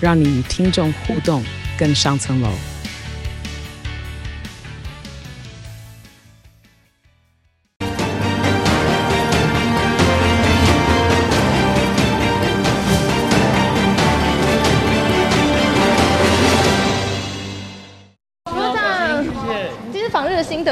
让你与听众互动更上层楼。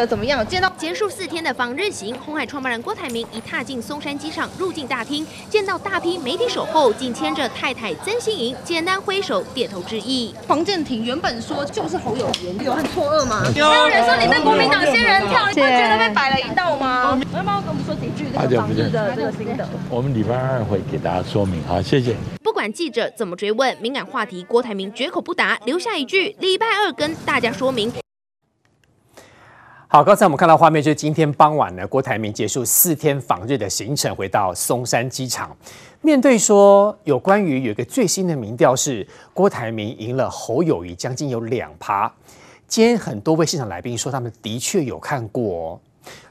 怎么样？见到结束四天的访日行，红海创办人郭台铭一踏进松山机场入境大厅，见到大批媒体守候，紧牵着太太曾心莹，简单挥手点头致意。黄健庭原本说就是侯友宜，有很错愕吗？还有人说你被国民党仙人跳，你会觉得被摆了一道吗？能不能跟我们说几句这个访日的这个心得？我们礼拜二会给大家说明。好，谢谢。不管记者怎么追问敏感话题，郭台铭绝口不答，留下一句：礼拜二跟大家说明。好，刚才我们看到画面，就是今天傍晚呢，郭台铭结束四天访日的行程，回到松山机场。面对说有关于有一个最新的民调是郭台铭赢了侯友宜将近有两趴。今天很多位现场来宾说他们的确有看过。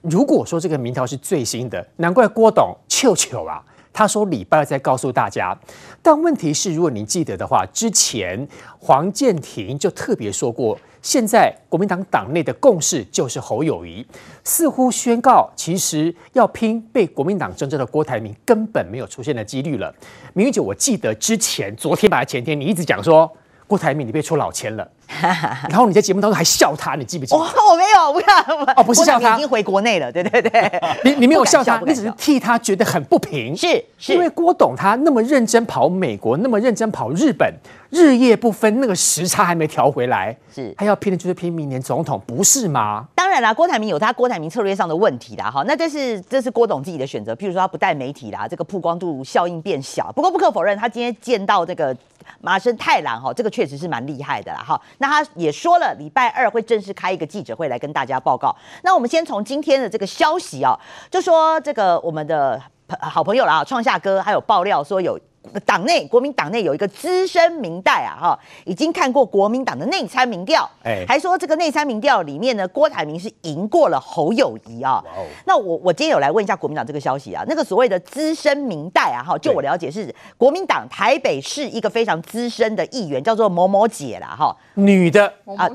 如果说这个民调是最新的，难怪郭董糗糗啊。他说礼拜再告诉大家。但问题是，如果您记得的话，之前黄健庭就特别说过。现在国民党党内的共识就是侯友谊，似乎宣告其实要拼被国民党征召的郭台铭根本没有出现的几率了。明玉姐，我记得之前昨天吧，前天你一直讲说郭台铭你被出老千了。然后你在节目当中还笑他，你记不记得？我 我没有，不要哦，不是笑他，已经回国内了，对对对。你你没有笑他，你只是替他觉得很不平。是，是因为郭董他那么认真跑美国，那么认真跑日本，日夜不分，那个时差还没调回来，是，他要拼的就是拼明年总统，不是吗？当然啦，郭台铭有他郭台铭策略上的问题啦，哈，那这是这是郭董自己的选择，譬如说他不带媒体啦，这个曝光度效应变小。不过不可否认，他今天见到这个麻生太郎哈，这个确实是蛮厉害的啦，哈。那他也说了，礼拜二会正式开一个记者会来跟大家报告。那我们先从今天的这个消息啊，就说这个我们的好朋友啦，创夏哥还有爆料说有。党内国民党内有一个资深民代啊，哈，已经看过国民党的内参民调，哎，还说这个内参民调里面呢，郭台铭是赢过了侯友谊啊。哦。那我我今天有来问一下国民党这个消息啊，那个所谓的资深民代啊，哈，就我了解是国民党台北市一个非常资深的议员，叫做某某姐啦，哈，女的。啊，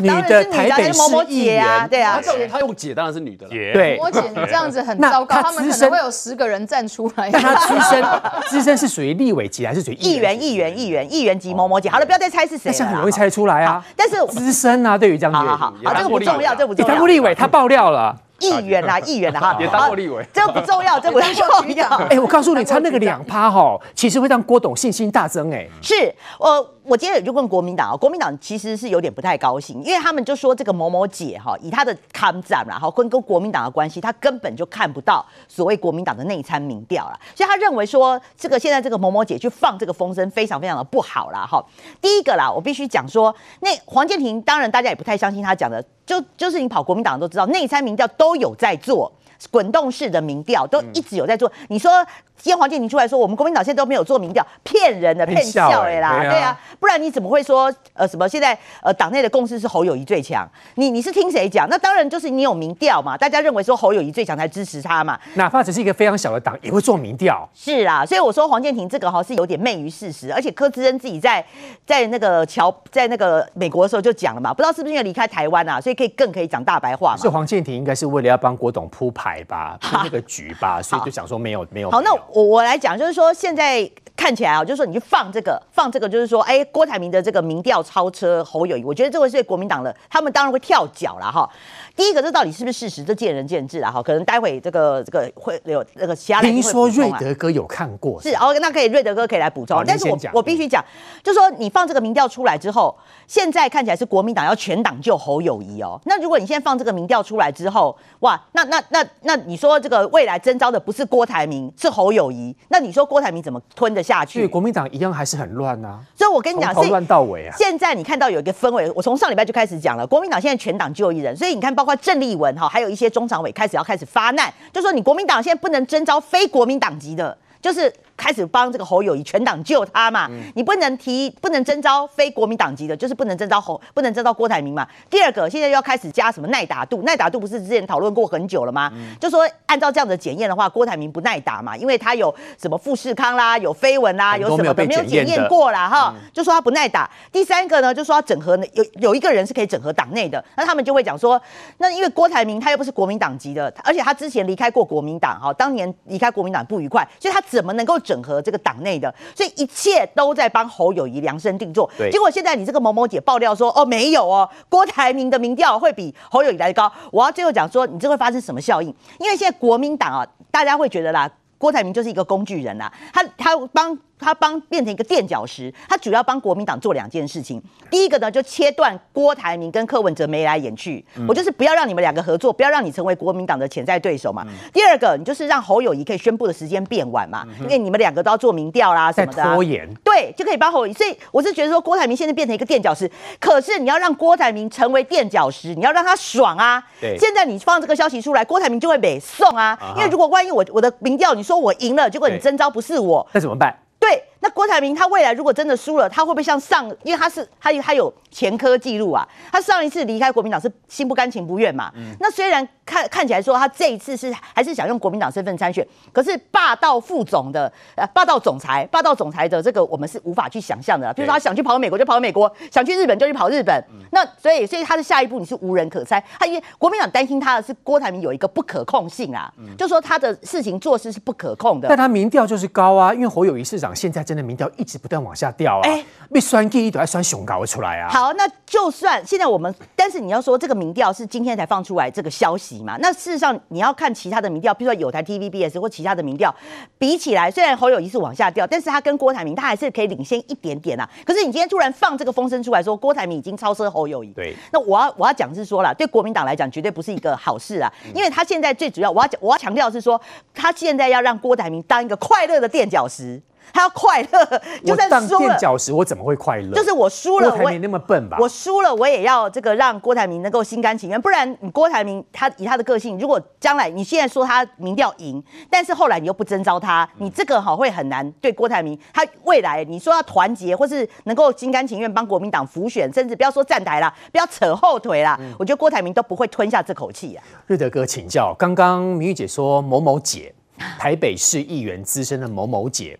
女的台北市某某姐啊，对啊，她用姐当然是女的了，对，某某姐你这样子很糟糕，他们可能会有十个人站出来，但他资深 资深是属于。立委级还是属于议员？议员，议员，议员级某某级。好了，不要再猜是谁但是很容易猜出来啊。但是资深啊，对于这样子。好好 好，这个不重要，这不重要。当过立委，他爆料了。议员啦，议员啦，哈。也当过立委。这个不重要，这不重要。哎，我告诉你，他那个两趴哈，其实会让郭董信心大增。哎，是我。我接着也就问国民党啊，国民党其实是有点不太高兴，因为他们就说这个某某姐哈，以她的抗战然后跟跟国民党的关系，他根本就看不到所谓国民党的内参民调了，所以他认为说这个现在这个某某姐去放这个风声非常非常的不好啦哈。第一个啦，我必须讲说，那黄建庭当然大家也不太相信他讲的，就就是你跑国民党都知道内参民调都有在做。滚动式的民调都一直有在做，你说今天黄健庭出来说我们国民党现在都没有做民调，骗人的骗笑哎啦，对啊，不然你怎么会说呃什么现在呃党内的共识是侯友谊最强？你你是听谁讲？那当然就是你有民调嘛，大家认为说侯友谊最强才支持他嘛，哪怕只是一个非常小的党也会做民调。是啊，所以我说黄健庭这个哈是有点昧于事实，而且柯志恩自己在在那个桥在那个美国的时候就讲了嘛，不知道是不是因为离开台湾啊，所以可以更可以讲大白话嘛。所以黄健庭应该是为了要帮郭董铺排。牌吧，那个局吧，所以就想说没有没有。好，那我我来讲，就是说现在看起来啊，就是说你去放这个放这个，就是说，哎，郭台铭的这个民调超车侯友谊，我觉得这个是国民党的，他们当然会跳脚了哈。第一个，这到底是不是事实？这见仁见智了哈。可能待会这个这个会有那个其他听说瑞德哥有看过，是哦，那可以瑞德哥可以来补充。但是我我必须讲，就是说你放这个民调出来之后，现在看起来是国民党要全党救侯友谊哦。那如果你现在放这个民调出来之后，哇，那那那那你说这个未来征召的不是郭台铭，是侯友谊，那你说郭台铭怎么吞得下下去。对，国民党一样还是很乱啊。所以我跟你讲，从头乱到尾啊。现在你看到有一个氛围，我从上礼拜就开始讲了，国民党现在全党就一人，所以你看，包括郑丽文哈，还有一些中常委开始要开始发难，就说你国民党现在不能征召非国民党籍的，就是。开始帮这个侯友谊全党救他嘛？嗯、你不能提，不能征召非国民党籍的，就是不能征召侯，不能征召郭台铭嘛。第二个，现在又要开始加什么耐打度？耐打度不是之前讨论过很久了吗？嗯、就说按照这样的检验的话，郭台铭不耐打嘛，因为他有什么富士康啦，有绯闻啦，有什么的没有检验过啦。哈，嗯、就说他不耐打。第三个呢，就说他整合有有一个人是可以整合党内的，那他们就会讲说，那因为郭台铭他又不是国民党籍的，而且他之前离开过国民党，哈，当年离开国民党不愉快，所以他怎么能够整合这个党内？的，所以一切都在帮侯友谊量身定做。对，结果现在你这个某某姐爆料说，哦，没有哦，郭台铭的民调会比侯友谊来的高。我要最后讲说，你这会发生什么效应？因为现在国民党啊，大家会觉得啦，郭台铭就是一个工具人啦，他他帮。他帮变成一个垫脚石，他主要帮国民党做两件事情。第一个呢，就切断郭台铭跟柯文哲眉来眼去，嗯、我就是不要让你们两个合作，不要让你成为国民党的潜在对手嘛。嗯、第二个，你就是让侯友谊可以宣布的时间变晚嘛，嗯、因为你们两个都要做民调啦什么的、啊，拖延，对，就可以帮侯友谊。所以我是觉得说，郭台铭现在变成一个垫脚石，可是你要让郭台铭成为垫脚石，你要让他爽啊。对，现在你放这个消息出来，郭台铭就会被送啊，啊因为如果万一我我的民调你说我赢了，结果你征召不是我，那怎么办？对，那郭台铭他未来如果真的输了，他会不会像上？因为他是他有他有前科记录啊，他上一次离开国民党是心不甘情不愿嘛。嗯、那虽然看看起来说他这一次是还是想用国民党身份参选，可是霸道副总的呃霸道总裁霸道总裁的这个我们是无法去想象的。比如说他想去跑美国就跑美国，想去日本就去跑日本。嗯、那所以所以他的下一步你是无人可猜。他因为国民党担心他的是郭台铭有一个不可控性啊，嗯、就说他的事情做事是不可控的。但他民调就是高啊，因为侯友谊市长。现在真的民调一直不断往下掉啊！哎，被酸 K 一都要酸熊搞出来啊！好，那就算现在我们，但是你要说这个民调是今天才放出来这个消息嘛？那事实上你要看其他的民调，比如说有台 TVBS 或其他的民调，比起来，虽然侯友谊是往下掉，但是他跟郭台铭他还是可以领先一点点啊。可是你今天突然放这个风声出来说郭台铭已经超车侯友谊，对，那我要我要讲是说了，对国民党来讲绝对不是一个好事啊，因为他现在最主要我要讲我要强调是说，他现在要让郭台铭当一个快乐的垫脚石。他要快乐，就算输了，垫脚石我怎么会快乐？就是我输了，郭台铭那么笨吧？我输了，我也要这个让郭台铭能够心甘情愿，不然你郭台铭他以他的个性，如果将来你现在说他民调赢，但是后来你又不征召他，你这个哈会很难对郭台铭他未来你说要团结或是能够心甘情愿帮国民党辅选，甚至不要说站台啦，不要扯后腿啦，嗯、我觉得郭台铭都不会吞下这口气啊。瑞德哥请教，刚刚明玉姐说某某姐，台北市议员资深的某某姐。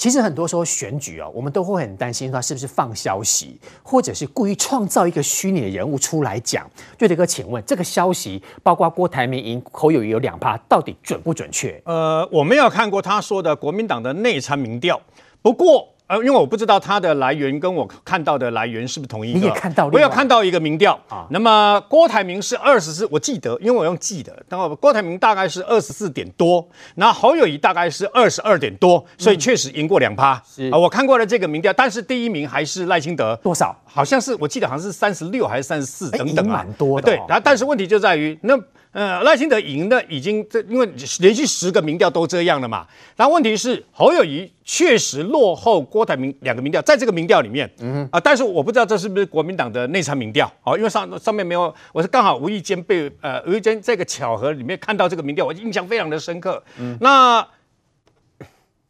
其实很多时候选举啊，我们都会很担心他是不是放消息，或者是故意创造一个虚拟的人物出来讲。瑞德哥，请问这个消息，包括郭台铭赢侯友宜有两趴，到底准不准确？呃，我没有看过他说的国民党的内参民调，不过。呃，因为我不知道它的来源跟我看到的来源是不是同一个。你也看到，我有看到一个民调啊。那么郭台铭是二十四，我记得，因为我用记的。然后郭台铭大概是二十四点多，然后侯友谊大概是二十二点多，所以确实赢过两趴。啊、嗯呃，我看过了这个民调，但是第一名还是赖清德。多少？好像是我记得好像是三十六还是三十四等等啊。蛮多的、哦。对，然后但是问题就在于那。呃，赖清德赢的已经这，因为连续十个民调都这样了嘛。然后问题是侯友谊确实落后郭台铭两个民调，在这个民调里面，嗯啊、呃，但是我不知道这是不是国民党的内参民调，哦，因为上上面没有，我是刚好无意间被呃无意间这个巧合里面看到这个民调，我印象非常的深刻。嗯，那。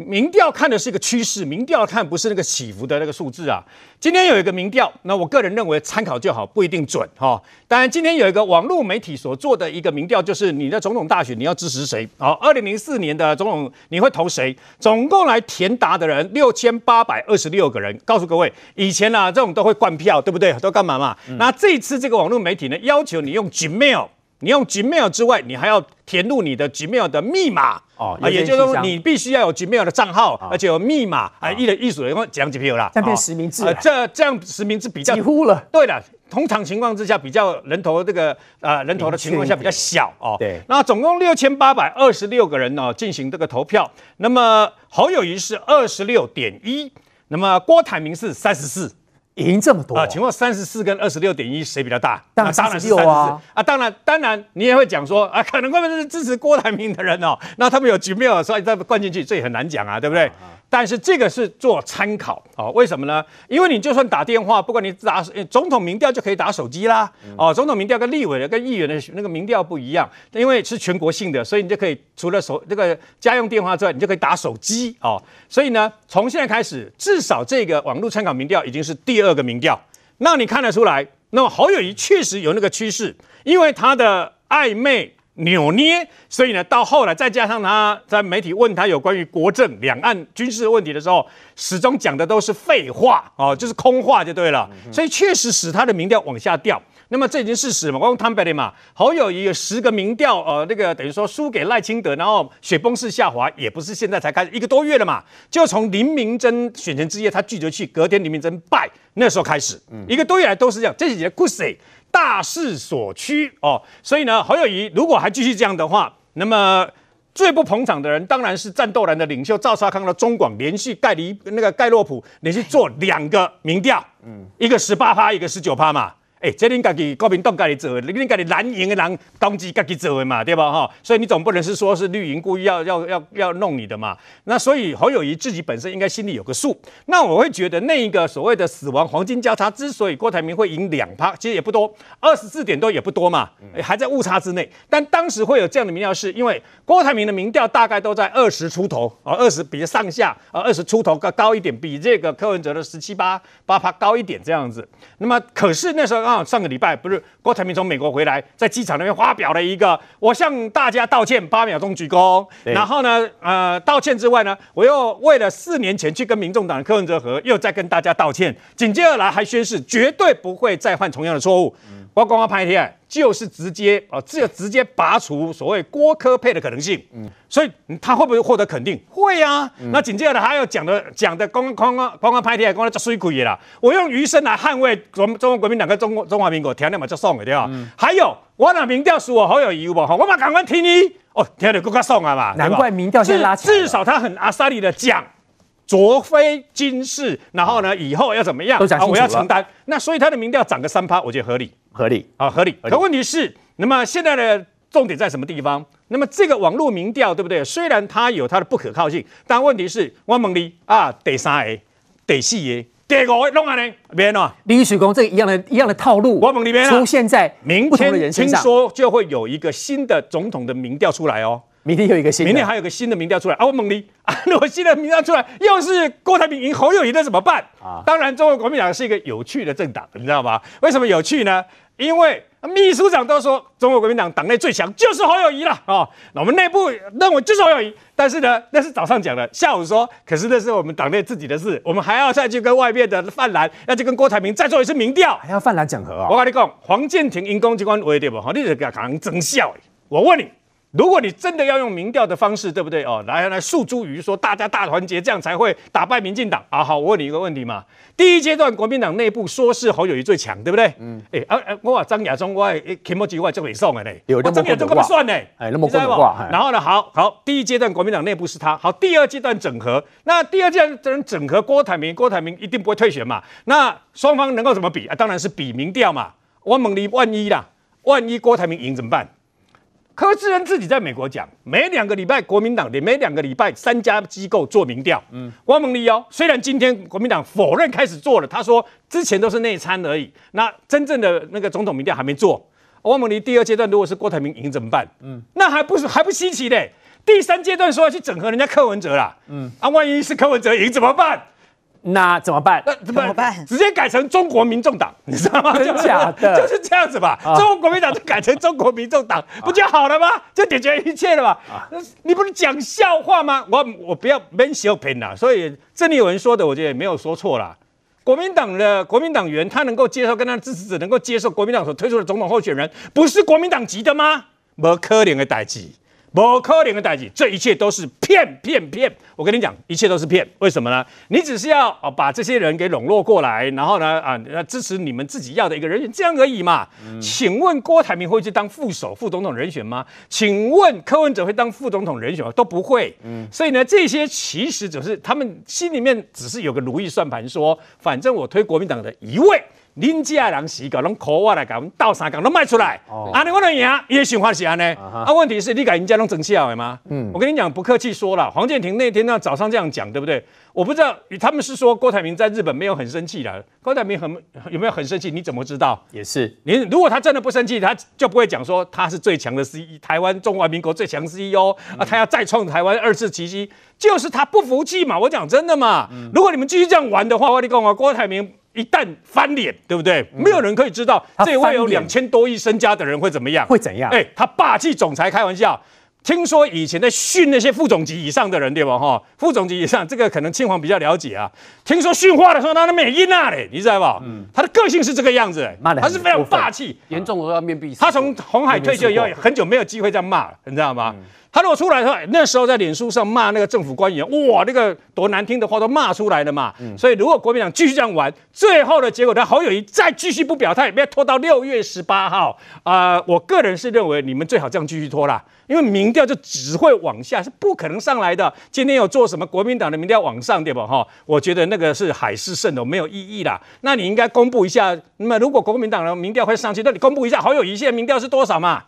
民调看的是一个趋势，民调看不是那个起伏的那个数字啊。今天有一个民调，那我个人认为参考就好，不一定准哈。当然，今天有一个网络媒体所做的一个民调，就是你的总统大选你要支持谁？好，二零零四年的总统你会投谁？总共来填答的人六千八百二十六个人。告诉各位，以前啊这种都会灌票，对不对？都干嘛嘛？嗯、那这一次这个网络媒体呢，要求你用 Gmail。你用 Gmail 之外，你还要填入你的 Gmail 的密码哦，啊，也就是说你必须要有 Gmail 的账号，而且有密码啊，一人一组的，因为讲几票啦，这样变实名制，这这样实名制比较几乎了。对了，通常情况之下比较人头这个呃人头的情况下比较小哦。对，那总共六千八百二十六个人哦进行这个投票，那么侯友谊是二十六点一，那么郭台铭是三十四。赢这么多啊？请问三十四跟二十六点一谁比较大？当然是三十啊！啊，当然，当然，你也会讲说啊，可能会不会是支持郭台铭的人哦？那他们有 Gmail，所以再灌进去，这也很难讲啊，对不对？但是这个是做参考哦，为什么呢？因为你就算打电话，不管你打总统民调就可以打手机啦。哦，总统民调跟立委的、跟议员的那个民调不一样，因为是全国性的，所以你就可以除了手这个家用电话之外，你就可以打手机哦。所以呢，从现在开始，至少这个网络参考民调已经是第二个民调。那你看得出来，那么侯友谊确实有那个趋势，因为他的暧昧。扭捏，所以呢，到后来再加上他在媒体问他有关于国政、两岸军事问题的时候，始终讲的都是废话哦，就是空话就对了。所以确实使他的民调往下掉。那么这已经事实嘛，我用坦白的嘛，侯友宜有十个民调，呃，那个等于说输给赖清德，然后雪崩式下滑，也不是现在才开始，一个多月了嘛，就从林明溱选前之夜他拒绝去，隔天林明溱败那时候开始，一个多月来都是这样，这几节故事。大势所趋哦，所以呢，侯友宜如果还继续这样的话，那么最不捧场的人当然是战斗蓝的领袖赵少康的中广连续盖离那个盖洛普连续做两个民调，嗯，一个十八趴，一个十九趴嘛。哎、欸，这恁家己国民党家己做的，恁家己蓝营的人当机家己做的嘛，对吧？哈，所以你总不能是说是绿营故意要要要要弄你的嘛？那所以侯友谊自己本身应该心里有个数。那我会觉得那一个所谓的死亡黄金交叉，之所以郭台铭会赢两趴，其实也不多，二十四点多也不多嘛，还在误差之内。但当时会有这样的民调，是因为郭台铭的民调大概都在二十出头啊，二十比上下啊，二十出头高高一点，比这个柯文哲的十七八八趴高一点这样子。那么可是那时候。啊，上个礼拜不是郭台铭从美国回来，在机场那边发表了一个，我向大家道歉，八秒钟鞠躬。然后呢，呃，道歉之外呢，我又为了四年前去跟民众党的柯文哲和，又再跟大家道歉。紧接而来还宣誓，绝对不会再犯同样的错误。我刚刚拍片，就是直接啊，只有直接拔除所谓郭科配的可能性。嗯，所以他会不会获得肯定？会啊。嗯、那紧接着他要讲的讲的刚刚刚刚拍片，刚刚叫水亏啦。我用余生来捍卫中中国国民党跟中国中华民国，听你嘛就爽了对吧？嗯、还有我那民调输我好有义务不？我嘛赶快听你哦，听得更加爽啊嘛。难怪民调先拉起。至少他很阿萨利的讲。卓非金氏，然后呢，以后要怎么样？都讲清楚了。我要承担。那所以他的民调涨个三趴，我觉得合理，合理啊，合理。可问题是，那么现在的重点在什么地方？那么这个网络民调对不对？虽然它有它的不可靠性，但问题是，我问你啊，第三个、第四个、第五个弄啊呢？别喏，李水公这个一样的一样的套路，我问你别出现在明天听说就会有一个新的总统的民调出来哦。明天有一个新，明天还有个新的民调出来啊！我猛力 啊，如果新的民调出来，又是郭台铭赢侯友宜，那怎么办啊？当然，中国国民党是一个有趣的政党，你知道吗？为什么有趣呢？因为秘书长都说中国国民党党内最强就是侯友宜了啊！那我们内部认为就是侯友宜，但是呢，那是早上讲的，下午说，可是那是我们党内自己的事，我们还要再去跟外面的泛蓝，要去跟郭台铭再做一次民调，还要泛蓝整合啊！我跟你讲，黄建庭因公机关为对不？好，你这个可能真笑。我问你。如果你真的要用民调的方式，对不对哦？来来诉诸于说大家大团结，这样才会打败民进党啊！好，我问你一个问题嘛。第一阶段国民党内部说是侯友谊最强，对不对？嗯。哎啊啊！我话张亚中，我诶题目机会就会送的呢。有张亚中这么算呢？哎，那么过挂。然后呢？好好，第一阶段国民党内部是他。好，第二阶段整合。那第二阶段整合郭台铭，郭台铭一定不会退选嘛？那双方能够怎么比啊？当然是比民调嘛。我猛你，万一啦，万一郭台铭赢怎么办？柯志恩自己在美国讲，每两个礼拜国民党的每两个礼拜三家机构做民调。嗯，汪孟立哦，虽然今天国民党否认开始做了，他说之前都是内参而已。那真正的那个总统民调还没做。汪孟立第二阶段如果是郭台铭赢怎么办？嗯，那还不是还不稀奇嘞。第三阶段说要去整合人家柯文哲啦。嗯，啊，万一是柯文哲赢怎么办？那怎么办？那怎么办？直接改成中国民众党，你知道吗？真假的，就是这样子吧。中国国民党就改成中国民众党，不就好了吗？就解决一切了嘛。你不是讲笑话吗？我我不要闷小品了。所以郑丽文说的，我觉得也没有说错啦。国民党的国民党员，他能够接受，跟他的支持者能够接受国民党所推出的总统候选人，不是国民党籍的吗？没可能的代志。不可能的代志，这一切都是骗骗骗！我跟你讲，一切都是骗。为什么呢？你只是要啊把这些人给笼络过来，然后呢啊支持你们自己要的一个人选，这样而已嘛。嗯、请问郭台铭会去当副手、副总统人选吗？请问柯文哲会当副总统人选吗？都不会。嗯。所以呢，这些其实只是他们心里面只是有个如意算盘说，说反正我推国民党的一位。恁家人死狗拢 call 我来讲，倒三讲拢卖出来，安尼我能赢，伊的想法是安尼。啊，问题是你甲人家拢整笑的吗？嗯，我跟你讲，不客气说了，黄建庭那天那早上这样讲，对不对？我不知道他们是说郭台铭在日本没有很生气的，郭台铭很有没有很生气？你怎么知道？也是，你如果他真的不生气，他就不会讲说他是最强的 CEO，台湾中华民国最强 CEO 啊，他要再创台湾二次奇迹，就是他不服气嘛。我讲真的嘛，如果你们继续这样玩的话，我跟你讲啊，郭台铭一旦翻脸，对不对？没有人可以知道这位有两千多亿身家的人会怎么样？会怎样？哎，他霸气总裁，开玩笑。听说以前在训那些副总级以上的人，对吧？哈，副总级以上，这个可能庆煌比较了解啊。听说训话的时候，他的美音啊嘞，你知道吧？嗯，他的个性是这个样子，他是非常霸气，严重都要面壁。他从红海退休以后，很久没有机会这样骂了，你知道吗？嗯他如果出来的话，那时候在脸书上骂那个政府官员，哇，那个多难听的话都骂出来了嘛。嗯、所以如果国民党继续这样玩，最后的结果，他侯友谊再继续不表态，不要拖到六月十八号啊、呃！我个人是认为你们最好这样继续拖啦，因为民调就只会往下，是不可能上来的。今天有做什么国民党的民调往上，对吧？哈，我觉得那个是海市蜃楼，没有意义啦。那你应该公布一下，那么如果国民党的民调会上去，那你公布一下侯友谊现在民调是多少嘛？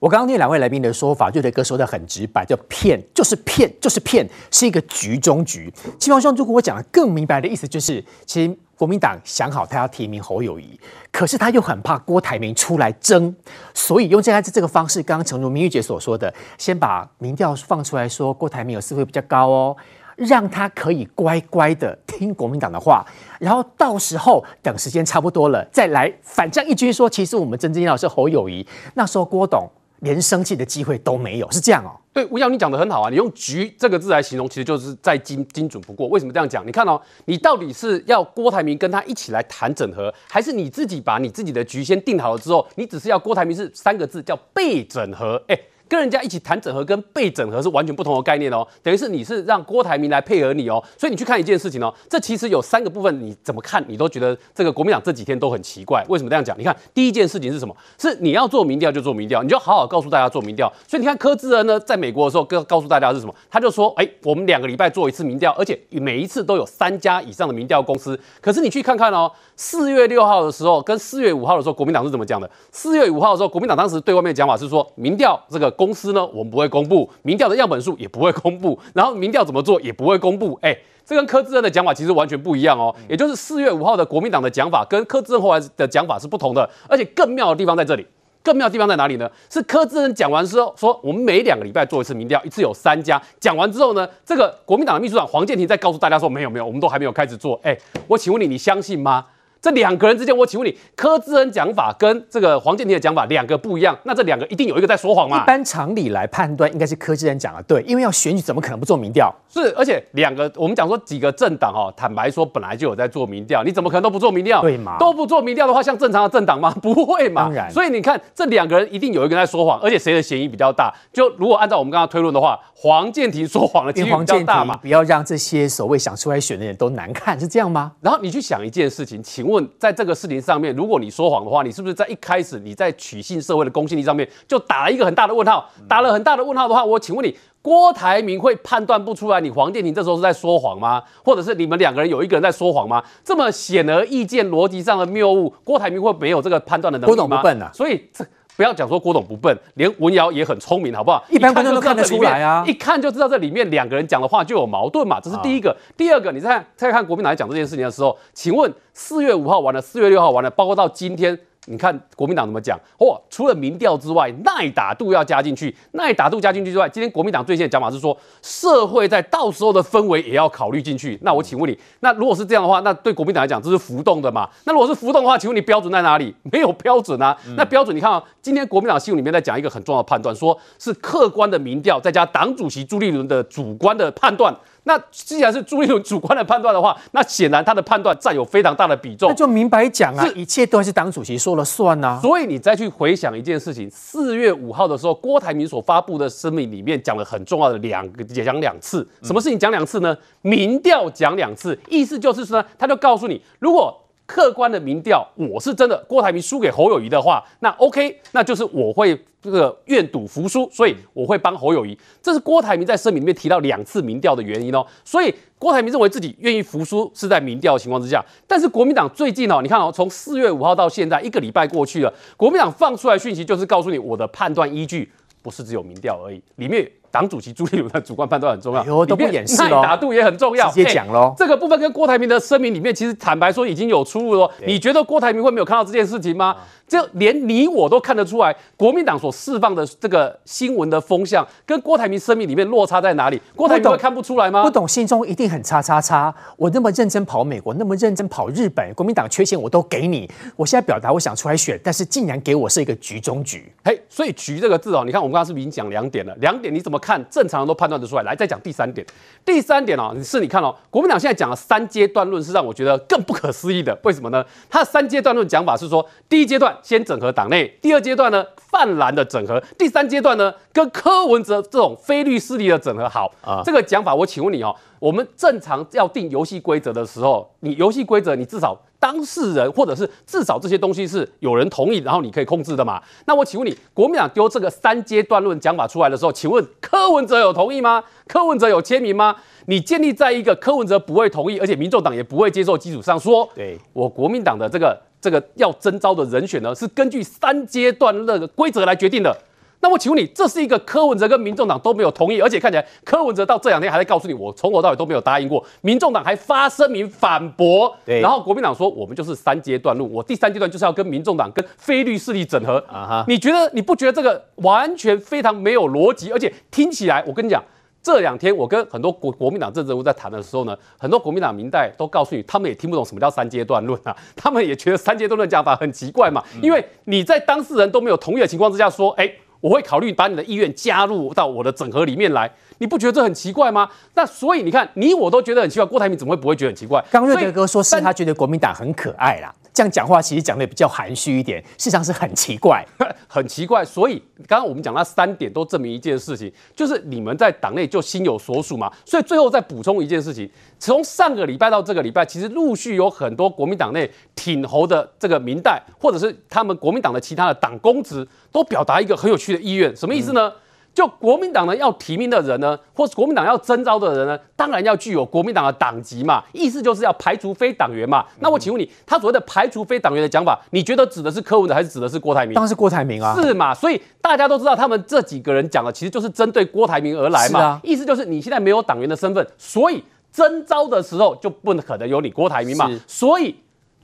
我刚刚听两位来宾的说法，就对哥说的很直白，叫骗就是骗就是骗，是一个局中局。嶔煌兄，如果我讲的更明白的意思，就是其实国民党想好他要提名侯友宜，可是他又很怕郭台铭出来争，所以用这样子这个方式，刚刚诚如明玉姐所说的，先把民调放出来说郭台铭有机会比较高哦，让他可以乖乖的听国民党的话，然后到时候等时间差不多了，再来反将一军说，其实我们真正要的是侯友宜，那时候郭董。连生气的机会都没有，是这样哦。对，吴耀，你讲的很好啊。你用“局”这个字来形容，其实就是再精精准不过。为什么这样讲？你看哦，你到底是要郭台铭跟他一起来谈整合，还是你自己把你自己的局先定好了之后，你只是要郭台铭是三个字叫被整合？哎。跟人家一起谈整合跟被整合是完全不同的概念哦，等于是你是让郭台铭来配合你哦，所以你去看一件事情哦，这其实有三个部分，你怎么看你都觉得这个国民党这几天都很奇怪，为什么这样讲？你看第一件事情是什么？是你要做民调就做民调，你就好好告诉大家做民调。所以你看柯志恩呢，在美国的时候告告诉大家是什么？他就说，哎，我们两个礼拜做一次民调，而且每一次都有三家以上的民调公司。可是你去看看哦，四月六号的时候跟四月五号的时候，国民党是怎么讲的？四月五号的时候，国民党当时对外面讲法是说，民调这个公司呢，我们不会公布民调的样本数，也不会公布，然后民调怎么做也不会公布。哎，这跟柯志恩的讲法其实完全不一样哦。也就是四月五号的国民党的讲法跟柯志恩后来的讲法是不同的，而且更妙的地方在这里。更妙的地方在哪里呢？是柯志恩讲完之后说，我们每两个礼拜做一次民调，一次有三家。讲完之后呢，这个国民党的秘书长黄建庭再告诉大家说，没有没有，我们都还没有开始做。哎，我请问你，你相信吗？这两个人之间，我请问你，柯志恩讲法跟这个黄建庭的讲法两个不一样，那这两个一定有一个在说谎吗？一般常理来判断，应该是柯志恩讲的对，因为要选举，怎么可能不做民调？是，而且两个我们讲说几个政党哦，坦白说本来就有在做民调，你怎么可能都不做民调？对嘛？都不做民调的话，像正常的政党吗？不会嘛。当然。所以你看，这两个人一定有一个在说谎，而且谁的嫌疑比较大？就如果按照我们刚刚推论的话，黄建庭说谎的几率比较大嘛。不要让这些所谓想出来选的人都难看，是这样吗？然后你去想一件事情，请问在这个事情上面，如果你说谎的话，你是不是在一开始你在取信社会的公信力上面就打了一个很大的问号？打了很大的问号的话，我请问你，郭台铭会判断不出来你黄建庭这时候是在说谎吗？或者是你们两个人有一个人在说谎吗？这么显而易见逻辑上的谬误，郭台铭会没有这个判断的能力吗？郭董不笨啊，所以这不要讲说郭董不笨，连文瑶也很聪明，好不好？一般观众都看得出来啊，一看就知道这里面两个人讲的话就有矛盾嘛，这是第一个。第二个，你再看再看国民党在讲这件事情的时候，请问四月五号完了，四月六号完了，包括到今天。你看国民党怎么讲？哇，除了民调之外，耐打度要加进去，耐打度加进去之外，今天国民党最新的讲法是说，社会在到时候的氛围也要考虑进去。那我请问你，那如果是这样的话，那对国民党来讲这是浮动的嘛？那如果是浮动的话，请问你标准在哪里？没有标准啊。那标准你看啊，今天国民党新闻里面在讲一个很重要的判断，说是客观的民调再加党主席朱立伦的主观的判断。那既然是朱立伦主观的判断的话，那显然他的判断占有非常大的比重。那就明白讲啊，一切都是党主席说了算呐。所以你再去回想一件事情，四月五号的时候，郭台铭所发布的声明里面讲了很重要的两个，也讲两次。什么事情讲两次呢？民调讲两次，意思就是说，他就告诉你，如果客观的民调，我是真的郭台铭输给侯友宜的话，那 OK，那就是我会这个愿赌服输，所以我会帮侯友宜。这是郭台铭在声明里面提到两次民调的原因哦。所以郭台铭认为自己愿意服输是在民调的情况之下，但是国民党最近哦，你看哦，从四月五号到现在一个礼拜过去了，国民党放出来讯息就是告诉你，我的判断依据不是只有民调而已，里面。党主席朱立伦的主观判断很重要，都不掩饰哦，耐打度也很重要。直接讲喽，这个部分跟郭台铭的声明里面，其实坦白说已经有出入了。你觉得郭台铭会没有看到这件事情吗？就连你我都看得出来，国民党所释放的这个新闻的风向，跟郭台铭生命里面落差在哪里？郭台铭会看不出来吗？不懂，心中一定很叉叉叉。我那么认真跑美国，那么认真跑日本，国民党缺钱我都给你。我现在表达我想出来选，但是竟然给我是一个局中局。嘿，所以“局”这个字哦，你看我们刚刚是不是已经讲两点了？两点你怎么看？正常人都判断得出来。来，再讲第三点。第三点哦，是你看哦，国民党现在讲的三阶段论是让我觉得更不可思议的。为什么呢？他的三阶段论讲法是说，第一阶段先整合党内。第二阶段呢，泛蓝的整合；第三阶段呢，跟柯文哲这种非律势力的整合。好啊，这个讲法，我请问你哦，我们正常要定游戏规则的时候，你游戏规则，你至少当事人或者是至少这些东西是有人同意，然后你可以控制的嘛？那我请问你，国民党丢这个三阶段论讲法出来的时候，请问柯文哲有同意吗？柯文哲有签名吗？你建立在一个柯文哲不会同意，而且民众党也不会接受基础上说，对我国民党的这个。这个要征召的人选呢，是根据三阶段的规则来决定的。那我请问你，这是一个柯文哲跟民众党都没有同意，而且看起来柯文哲到这两天还在告诉你，我从头到尾都没有答应过。民众党还发声明反驳，对，然后国民党说我们就是三阶段路，我第三阶段就是要跟民众党跟非绿势力整合。啊哈，你觉得你不觉得这个完全非常没有逻辑，而且听起来，我跟你讲。这两天我跟很多国国民党政治人物在谈的时候呢，很多国民党民代都告诉你，他们也听不懂什么叫三阶段论啊，他们也觉得三阶段论讲法很奇怪嘛，因为你在当事人都没有同意的情况之下说，哎，我会考虑把你的意愿加入到我的整合里面来，你不觉得这很奇怪吗？那所以你看，你我都觉得很奇怪，郭台铭怎么会不会觉得很奇怪？刚瑞德哥说是他觉得国民党很可爱啦。这样讲话其实讲的比较含蓄一点，事实上是很奇怪，很奇怪。所以刚刚我们讲那三点都证明一件事情，就是你们在党内就心有所属嘛。所以最后再补充一件事情，从上个礼拜到这个礼拜，其实陆续有很多国民党内挺侯的这个民代，或者是他们国民党的其他的党公职，都表达一个很有趣的意愿，什么意思呢？就国民党呢要提名的人呢，或是国民党要征召的人呢，当然要具有国民党的党籍嘛，意思就是要排除非党员嘛。那我请问你，他所谓的排除非党员的讲法，你觉得指的是柯文哲还是指的是郭台铭？当然是郭台铭啊，是嘛？所以大家都知道，他们这几个人讲的其实就是针对郭台铭而来嘛。啊、意思就是你现在没有党员的身份，所以征招的时候就不可能有你郭台铭嘛。所以。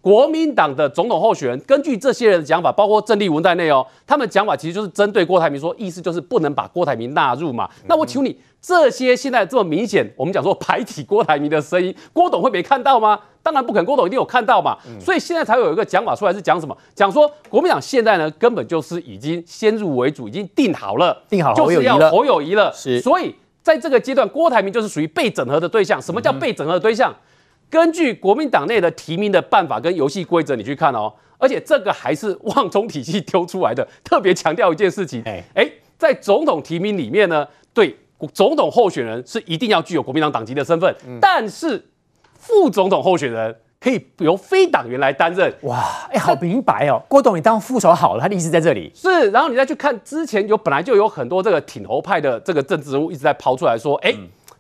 国民党的总统候选人，根据这些人的讲法，包括郑丽文在内哦，他们讲法其实就是针对郭台铭说，意思就是不能把郭台铭纳入嘛。那我请问你，这些现在这么明显，我们讲说排挤郭台铭的声音，郭董会没看到吗？当然不可能，郭董一定有看到嘛。所以现在才会有一个讲法出来，是讲什么？讲说国民党现在呢，根本就是已经先入为主，已经定好了，定好就是要侯友谊了。是，所以在这个阶段，郭台铭就是属于被整合的对象。什么叫被整合的对象？根据国民党内的提名的办法跟游戏规则，你去看哦，而且这个还是旺中体系丢出来的。特别强调一件事情，哎哎，在总统提名里面呢，对总统候选人是一定要具有国民党党籍的身份，但是副总统候选人可以由非党员来担任。哇，哎，好明白哦，郭董你当副手好了，他的意思在这里。是，然后你再去看之前有本来就有很多这个挺侯派的这个政治人物一直在抛出来说，哎。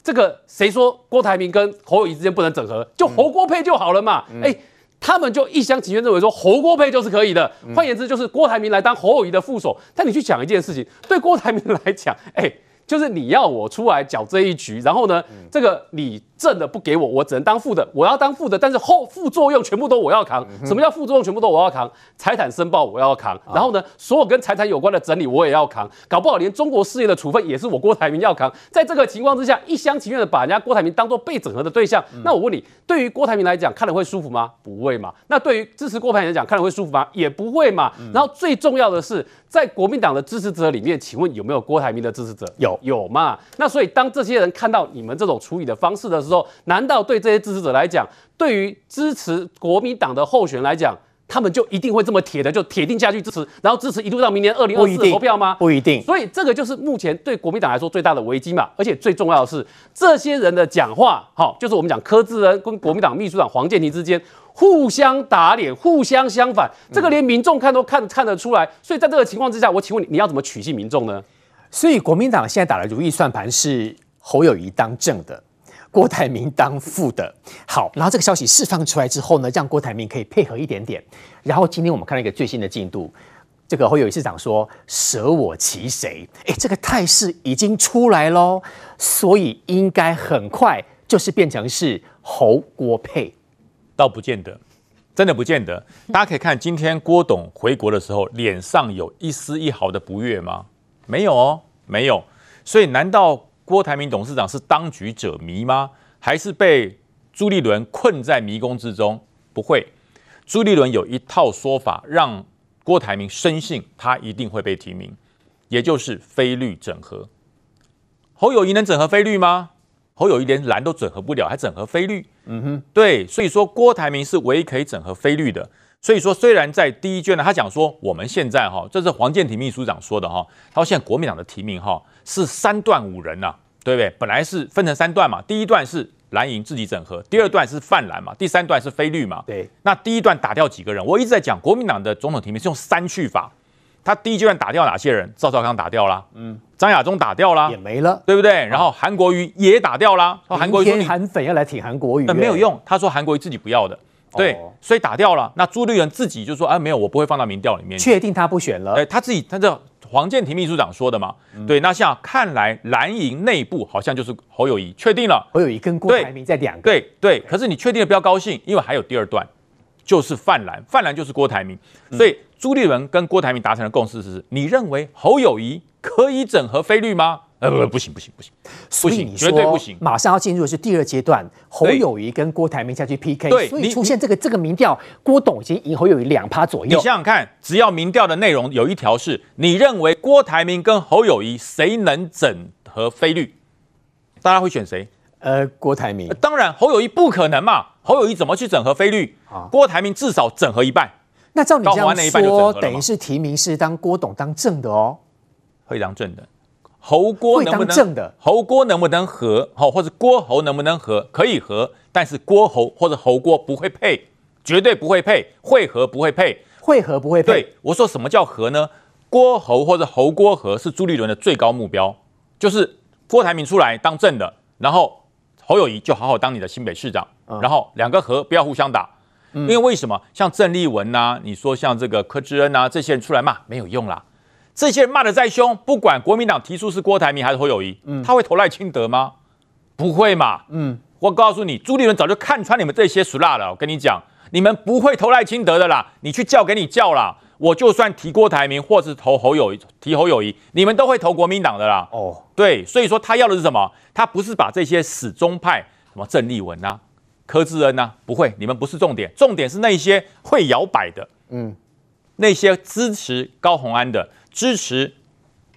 这个谁说郭台铭跟侯友谊之间不能整合？就侯郭配就好了嘛？哎、嗯，他们就一厢情愿认为说侯郭配就是可以的。换言之，就是郭台铭来当侯友谊的副手。但你去想一件事情，对郭台铭来讲，哎，就是你要我出来搅这一局，然后呢，这个你。正的不给我，我只能当负的。我要当负的，但是后副作用全部都我要扛。什么叫副作用全部都我要扛？财产申报我要扛，然后呢，所有跟财产有关的整理我也要扛。搞不好连中国事业的处分也是我郭台铭要扛。在这个情况之下，一厢情愿的把人家郭台铭当做被整合的对象。那我问你，对于郭台铭来讲，看了会舒服吗？不会嘛。那对于支持郭台铭来讲，看了会舒服吗？也不会嘛。然后最重要的是，在国民党的支持者里面，请问有没有郭台铭的支持者？有，有嘛。那所以当这些人看到你们这种处理的方式的时候，难道对这些支持者来讲，对于支持国民党的候选人来讲，他们就一定会这么铁的，就铁定下去支持，然后支持一路到明年二零二四投票吗？不一定。所以这个就是目前对国民党来说最大的危机嘛。而且最重要的是，这些人的讲话，好，就是我们讲柯志恩跟国民党秘书长黄建庭之间互相打脸、互相相反，这个连民众看都看看得出来。所以在这个情况之下，我请问你，你要怎么取信民众呢？所以国民党现在打的如意算盘是侯友谊当政的。郭台铭当副的，好，然后这个消息释放出来之后呢，让郭台铭可以配合一点点。然后今天我们看到一个最新的进度，这个侯友宜市长说舍我其谁？哎，这个态势已经出来喽，所以应该很快就是变成是侯郭配，倒不见得，真的不见得。大家可以看今天郭董回国的时候，脸上有一丝一毫的不悦吗？没有哦，没有。所以难道？郭台铭董事长是当局者迷吗？还是被朱立伦困在迷宫之中？不会，朱立伦有一套说法，让郭台铭深信他一定会被提名，也就是非绿整合。侯友宜能整合非绿吗？侯友宜连蓝都整合不了，还整合非绿？嗯哼，对，所以说郭台铭是唯一可以整合非绿的。所以说，虽然在第一卷呢，他讲说我们现在哈，这是黄建庭秘书长说的哈，他说现在国民党的提名哈。是三段五人呐、啊，对不对？本来是分成三段嘛，第一段是蓝营自己整合，第二段是泛蓝嘛，第三段是非绿嘛。对，那第一段打掉几个人？我一直在讲，国民党的总统提名是用删去法，他第一阶段打掉哪些人？赵少康打掉了，嗯，张亚中打掉了，也没了，对不对？然后韩国瑜也打掉了，说韩国瑜说韩粉要来挺韩国瑜，呃，没有用，他说韩国瑜自己不要的，对，哦、所以打掉了。那朱立伦自己就说，啊，没有，我不会放到民调里面，确定他不选了，哎，他自己他这。黄建庭秘书长说的嘛，嗯、对，那像看来蓝营内部好像就是侯友谊确定了，侯友谊跟郭台铭在两个，对对，对，可是你确定了不要高兴，因为还有第二段，就是泛蓝，泛蓝就是郭台铭，所以朱立伦跟郭台铭达成的共识是，你认为侯友谊可以整合菲律吗？呃不不行不行不行，所以你说绝对不行。马上要进入的是第二阶段，侯友谊跟郭台铭下去 PK，对，所以出现这个这个民调，郭董已经赢侯友谊两趴左右。你想想看，只要民调的内容有一条是，你认为郭台铭跟侯友谊谁能整合非绿，大家会选谁？呃，郭台铭。当然，侯友谊不可能嘛，侯友谊怎么去整合非绿？啊，郭台铭至少整合一半。那照你这样说，等于是提名是当郭董当正的哦，会当正的。侯郭能不能？侯郭能不能和？好，或者郭侯能不能和？可以和，但是郭侯或者侯郭不会配，绝对不会配，会合不会配，会合不会配。对，我说什么叫和呢？郭侯或者侯郭和是朱立伦的最高目标，就是郭台铭出来当正的，然后侯友谊就好好当你的新北市长，嗯、然后两个和不要互相打，嗯、因为为什么？像郑丽文呐、啊，你说像这个柯志恩呐、啊，这些人出来骂没有用啦。这些人骂得再凶，不管国民党提出是郭台铭还是侯友谊，嗯，他会投赖清德吗？不会嘛，嗯，我告诉你，朱立伦早就看穿你们这些俗辣了。我跟你讲，你们不会投赖清德的啦，你去叫给你叫啦。我就算提郭台铭，或是投侯友宜，提侯友谊，你们都会投国民党的啦。哦，对，所以说他要的是什么？他不是把这些死忠派，什么郑丽文呐、柯志恩呐，不会，你们不是重点，重点是那些会摇摆的，嗯，那些支持高虹安的。支持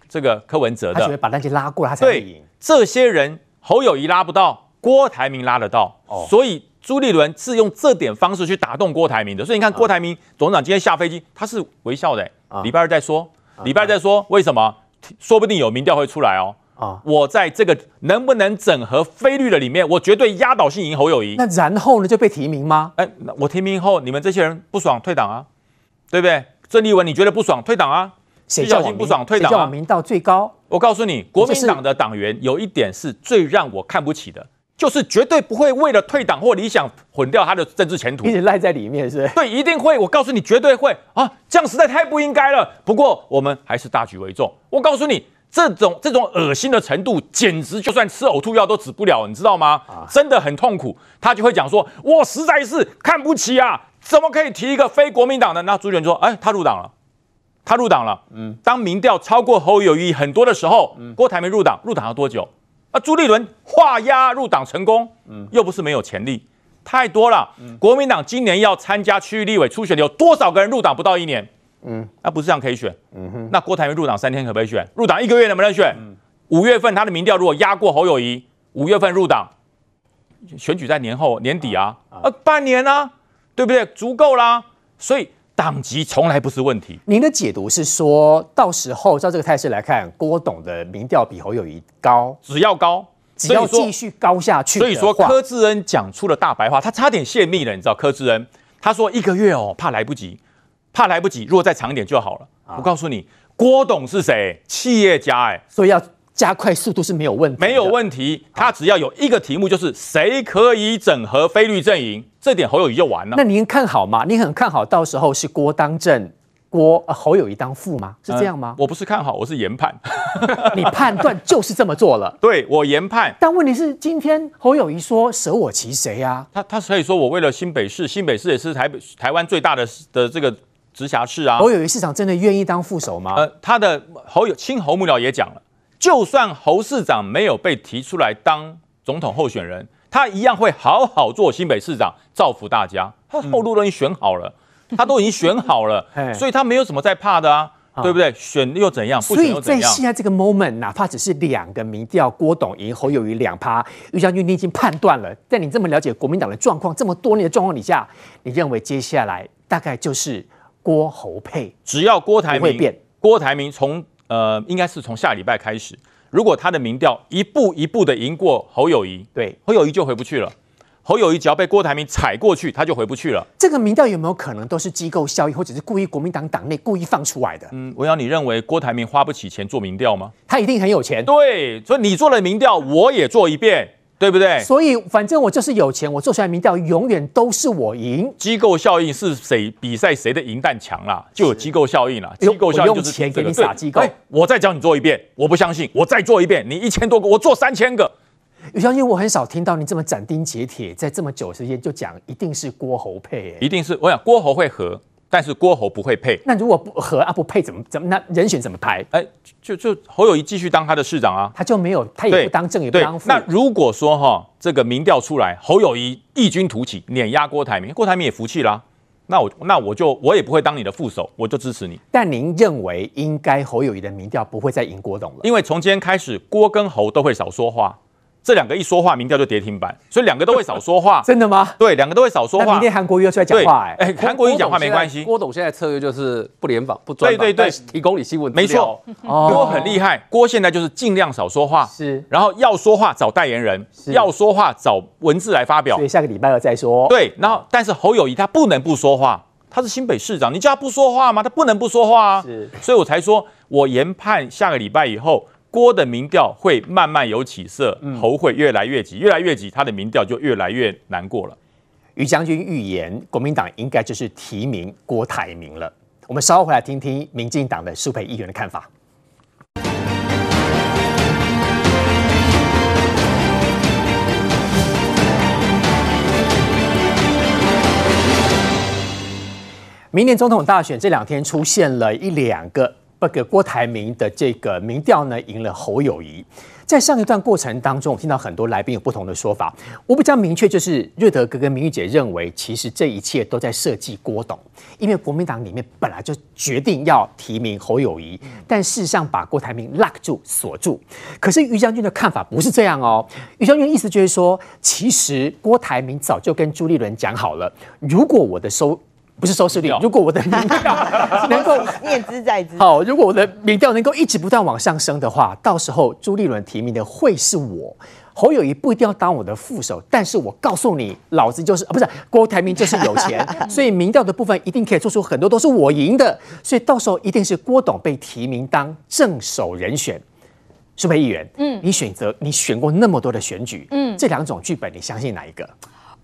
这个柯文哲的，他把那些拉过来，他才会赢。对，这些人侯友谊拉不到，郭台铭拉得到。哦，所以朱立伦是用这点方式去打动郭台铭的。所以你看，郭台铭董事长今天下飞机，他是微笑的。礼拜二再说，礼拜二再说，为什么？说不定有民调会出来哦。啊，我在这个能不能整合非律的里面，我绝对压倒性赢侯友谊。那然后呢，就被提名吗？哎，我提名后，你们这些人不爽退党啊，对不对？郑丽文你觉得不爽退党啊？谁叫我不爽退党？啊叫我民到最高？我告诉你，国民党的党员有一点是最让我看不起的，就是绝对不会为了退党或理想混掉他的政治前途，一直赖在里面，是？对，一定会。我告诉你，绝对会啊！这样实在太不应该了。不过我们还是大局为重。我告诉你，这种这种恶心的程度，简直就算吃呕吐药都止不了，你知道吗？真的很痛苦。他就会讲说：“我实在是看不起啊，怎么可以提一个非国民党的？”那朱立伦说：“哎，他入党了。”他入党了，嗯，当民调超过侯友谊很多的时候，嗯，郭台铭入党，入党要多久？啊，朱立伦画押入党成功，嗯，又不是没有潜力，太多了。嗯，国民党今年要参加区域立委初选的有多少个人入党？不到一年，嗯，那不是这样可以选，嗯哼，那郭台铭入党三天可不可以选？入党一个月能不能选？五月份他的民调如果压过侯友谊，五月份入党，选举在年后年底啊，啊，半年啊，对不对？足够啦，所以。党籍从来不是问题。您的解读是说，到时候照这个态势来看，郭董的民调比侯友谊高，只要高，只要继续高下去。所以说，柯志恩讲出了大白话，他差点泄密了，你知道？柯志恩他说一个月哦，怕来不及，怕来不及，如果再长一点就好了。啊、我告诉你，郭董是谁？企业家哎，所以要。加快速度是没有问题，没有问题。他只要有一个题目，就是谁可以整合非绿阵营，这点侯友谊就完了。那您看好吗？你很看好到时候是郭当正，郭、呃、侯友谊当副吗？是这样吗？嗯、我不是看好，我是研判。你判断就是这么做了？对，我研判。但问题是，今天侯友谊说舍我其谁、啊？他他可以说我为了新北市，新北市也是台北台湾最大的的这个直辖市啊。侯友谊市长真的愿意当副手吗？呃，他的侯友亲侯幕僚也讲了。就算侯市长没有被提出来当总统候选人，他一样会好好做新北市长，造福大家。他后路都已经选好了，他都已经选好了，所以他没有什么在怕的啊，对不对？选又怎样？不选又怎样？所以在现在这个 moment，哪怕只是两个民调，郭董赢侯友谊两趴，于将军你已经判断了。在你这么了解国民党的状况，这么多年的状况底下，你认为接下来大概就是郭侯配？只要郭台铭，郭台铭从。呃，应该是从下礼拜开始，如果他的民调一步一步的赢过侯友宜，对，侯友宜就回不去了。侯友宜只要被郭台铭踩过去，他就回不去了。这个民调有没有可能都是机构效益，或者是故意国民党党内故意放出来的？嗯，我要你认为郭台铭花不起钱做民调吗？他一定很有钱。对，所以你做了民调，我也做一遍。对不对？所以反正我就是有钱，我做出来民调永远都是我赢。机构效应是谁比赛谁的赢弹强啦，就有机构效应了。机构效应就是、这个、钱给你撒机构。我再教你做一遍，我不相信，我再做一遍，你一千多个，我做三千个。于相信我很少听到你这么斩钉截铁，在这么久时间就讲一定是郭侯配，一定是我想郭侯会合。但是郭侯不会配，那如果不和啊不配怎么怎么那人选怎么排？哎，就就侯友谊继续当他的市长啊，他就没有他也不当正也不当副。那如果说哈这个民调出来，侯友谊异军突起碾压郭台铭，郭台铭也服气啦，那我那我就我也不会当你的副手，我就支持你。但您认为应该侯友谊的民调不会再赢郭董了？因为从今天开始，郭跟侯都会少说话。这两个一说话，民调就跌停板，所以两个都会少说话。真的吗？对，两个都会少说话。明天韩国瑜要出来讲话，哎，韩国瑜讲话没关系。郭董现在策略就是不联访、不专访，对对对，提供你新闻。没错，郭很厉害。郭现在就是尽量少说话，是，然后要说话找代言人，要说话找文字来发表。所以下个礼拜二再说。对，然后但是侯友谊他不能不说话，他是新北市长，你叫他不说话吗？他不能不说话啊。是，所以我才说我研判下个礼拜以后。郭的民调会慢慢有起色，侯会越来越急，越来越急，他的民调就越来越难过了。于将军预言，国民党应该就是提名郭台铭了。我们稍后回来听听民进党的苏培议员的看法。明年总统大选这两天出现了一两个。不个郭台铭的这个民调呢，赢了侯友谊。在上一段过程当中，我听到很多来宾有不同的说法。我比较明确，就是瑞德哥跟明玉姐认为，其实这一切都在设计郭董，因为国民党里面本来就决定要提名侯友谊，但事实上把郭台铭 lock 住锁住。可是于将军的看法不是这样哦，于将军意思就是说，其实郭台铭早就跟朱立伦讲好了，如果我的收。不是收视率，如果我的民调 能够念之在之，好，如果我的民调能够一直不断往上升的话，到时候朱立伦提名的会是我，侯友谊不一定要当我的副手，但是我告诉你，老子就是啊，不是郭台铭就是有钱，所以民调的部分一定可以做出很多都是我赢的，所以到时候一定是郭董被提名当正手人选。苏培议员，嗯，你选择你选过那么多的选举，嗯，这两种剧本你相信哪一个？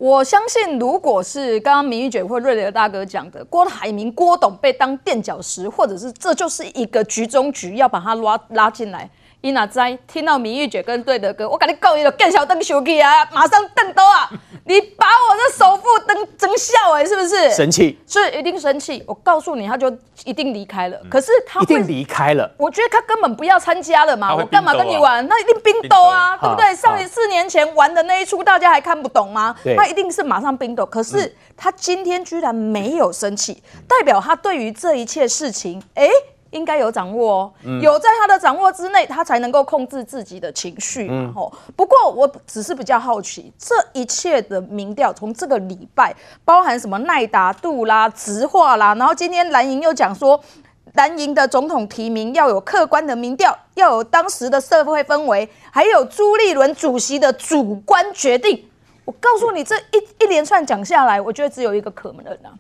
我相信，如果是刚刚明玉姐或瑞德大哥讲的，郭台铭、郭董被当垫脚石，或者是这就是一个局中局，要把他拉拉进来。伊娜在听到明玉姐跟对的歌，我跟你讲，伊就更小灯手机啊，马上瞪刀啊！你把我的首富登真笑哎，是不是？生气，是一定生气。我告诉你，他就一定离开了。可是他一定离开了。我觉得他根本不要参加了嘛，我干嘛跟你玩？那一定冰斗啊，对不对？上一四年前玩的那一出，大家还看不懂吗？他一定是马上冰斗。可是他今天居然没有生气，代表他对于这一切事情，哎。应该有掌握哦，有在他的掌握之内，他才能够控制自己的情绪嘛。吼，不过我只是比较好奇，这一切的民调从这个礼拜，包含什么耐打度啦、直化啦，然后今天蓝营又讲说，蓝营的总统提名要有客观的民调，要有当时的社会氛围，还有朱立伦主席的主观决定。我告诉你，这一一连串讲下来，我觉得只有一个可能啊。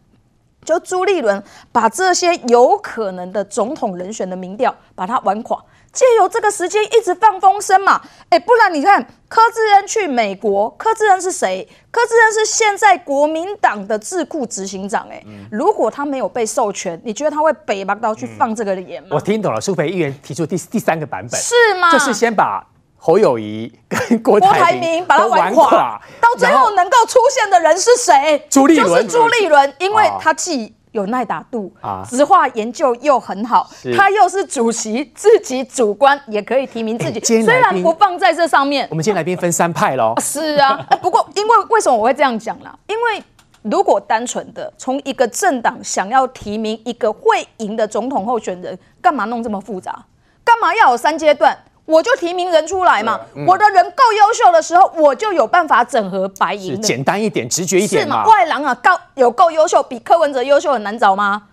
就朱立伦把这些有可能的总统人选的民调把它玩垮，借由这个时间一直放风声嘛，哎，不然你看柯志恩去美国，柯志恩是谁？柯志恩是现在国民党的智库执行长，哎，如果他没有被授权，你觉得他会北拔刀去放这个言吗？我听懂了，苏培议员提出第第三个版本是吗？就是先把。侯友谊跟郭台铭，把他玩垮，到最后能够出现的人是谁？朱立伦，就是朱立伦，因为他既有耐打度，啊，质化研究又很好，他又是主席，自己主观也可以提名自己。虽然不放在这上面，我们今天来宾分三派喽。是 啊，不过因为为什么我会这样讲啦？因为如果单纯的从一个政党想要提名一个会赢的总统候选人，干嘛弄这么复杂？干嘛要有三阶段？我就提名人出来嘛，嗯、我的人够优秀的时候，我就有办法整合白银。简单一点，直觉一点嘛。是嘛？外郎啊，够有够优秀，比柯文哲优秀很难找吗？